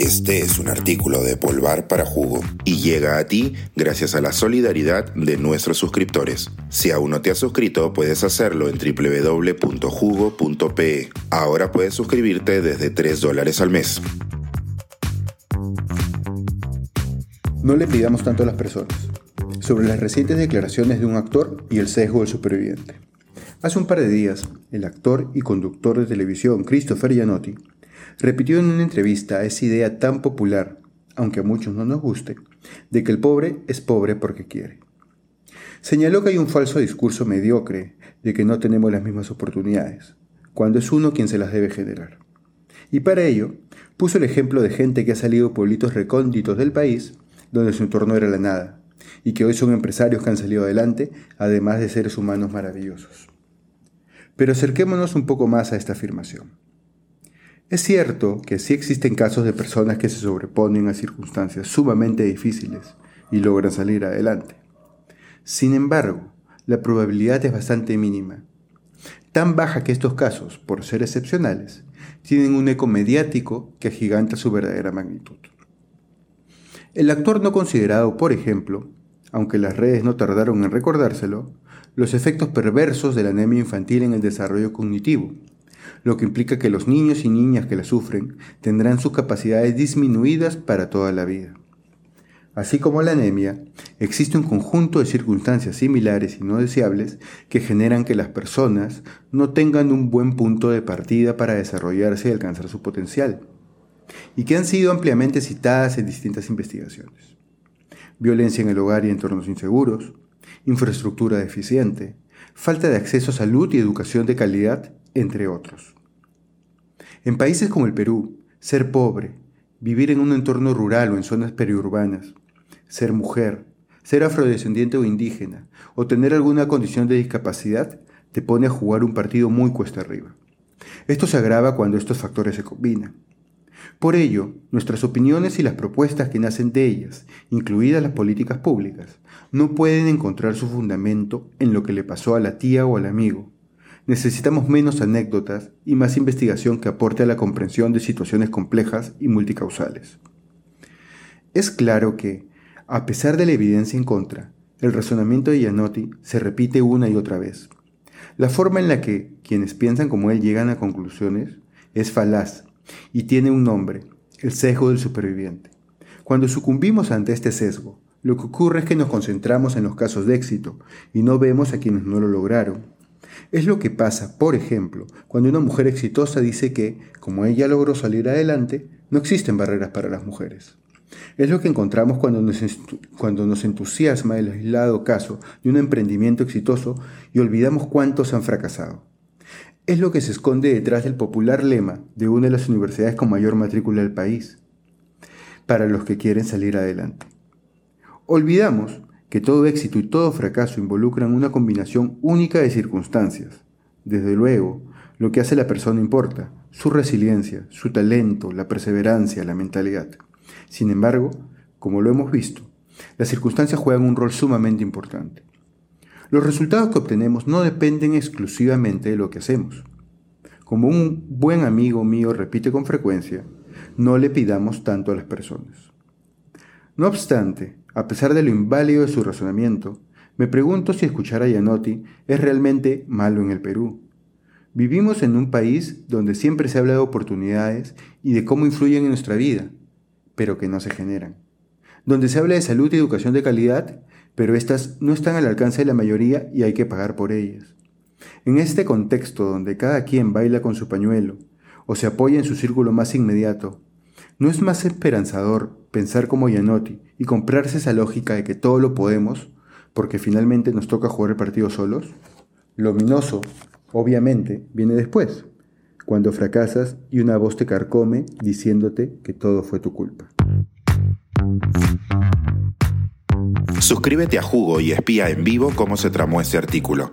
Este es un artículo de Polvar para Jugo y llega a ti gracias a la solidaridad de nuestros suscriptores. Si aún no te has suscrito, puedes hacerlo en www.jugo.pe. Ahora puedes suscribirte desde 3 dólares al mes. No le pidamos tanto a las personas. Sobre las recientes declaraciones de un actor y el sesgo del superviviente. Hace un par de días, el actor y conductor de televisión Christopher Gianotti repitió en una entrevista esa idea tan popular, aunque a muchos no nos guste, de que el pobre es pobre porque quiere. Señaló que hay un falso discurso mediocre de que no tenemos las mismas oportunidades, cuando es uno quien se las debe generar. Y para ello, puso el ejemplo de gente que ha salido de pueblitos recónditos del país, donde su entorno era la nada, y que hoy son empresarios que han salido adelante, además de seres humanos maravillosos. Pero acerquémonos un poco más a esta afirmación. Es cierto que sí existen casos de personas que se sobreponen a circunstancias sumamente difíciles y logran salir adelante. Sin embargo, la probabilidad es bastante mínima, tan baja que estos casos, por ser excepcionales, tienen un eco mediático que agiganta su verdadera magnitud. El actor no considerado, por ejemplo, aunque las redes no tardaron en recordárselo, los efectos perversos de la anemia infantil en el desarrollo cognitivo, lo que implica que los niños y niñas que la sufren tendrán sus capacidades disminuidas para toda la vida. Así como la anemia, existe un conjunto de circunstancias similares y no deseables que generan que las personas no tengan un buen punto de partida para desarrollarse y alcanzar su potencial, y que han sido ampliamente citadas en distintas investigaciones. Violencia en el hogar y entornos inseguros, infraestructura deficiente, falta de acceso a salud y educación de calidad entre otros. En países como el Perú, ser pobre, vivir en un entorno rural o en zonas periurbanas, ser mujer, ser afrodescendiente o indígena, o tener alguna condición de discapacidad, te pone a jugar un partido muy cuesta arriba. Esto se agrava cuando estos factores se combinan. Por ello, nuestras opiniones y las propuestas que nacen de ellas, incluidas las políticas públicas, no pueden encontrar su fundamento en lo que le pasó a la tía o al amigo, Necesitamos menos anécdotas y más investigación que aporte a la comprensión de situaciones complejas y multicausales. Es claro que, a pesar de la evidencia en contra, el razonamiento de Gianotti se repite una y otra vez. La forma en la que quienes piensan como él llegan a conclusiones es falaz y tiene un nombre, el sesgo del superviviente. Cuando sucumbimos ante este sesgo, lo que ocurre es que nos concentramos en los casos de éxito y no vemos a quienes no lo lograron es lo que pasa, por ejemplo, cuando una mujer exitosa dice que, como ella logró salir adelante, no existen barreras para las mujeres. Es lo que encontramos cuando nos, entusiasma el aislado caso de un emprendimiento exitoso y olvidamos cuántos han fracasado. Es lo que se esconde detrás del popular lema de una de las universidades con mayor matrícula del país, para los que quieren salir adelante. Olvidamos que todo éxito y todo fracaso involucran una combinación única de circunstancias. Desde luego, lo que hace la persona importa, su resiliencia, su talento, la perseverancia, la mentalidad. Sin embargo, como lo hemos visto, las circunstancias juegan un rol sumamente importante. Los resultados que obtenemos no dependen exclusivamente de lo que hacemos. Como un buen amigo mío repite con frecuencia, no le pidamos tanto a las personas. No obstante, a pesar de lo inválido de su razonamiento, me pregunto si escuchar a Gianotti es realmente malo en el Perú. Vivimos en un país donde siempre se habla de oportunidades y de cómo influyen en nuestra vida, pero que no se generan. Donde se habla de salud y educación de calidad, pero estas no están al alcance de la mayoría y hay que pagar por ellas. En este contexto donde cada quien baila con su pañuelo o se apoya en su círculo más inmediato, ¿no es más esperanzador pensar como Gianotti y comprarse esa lógica de que todo lo podemos porque finalmente nos toca jugar el partido solos? Lo ominoso, obviamente, viene después, cuando fracasas y una voz te carcome diciéndote que todo fue tu culpa. Suscríbete a Jugo y espía en vivo cómo se tramó este artículo.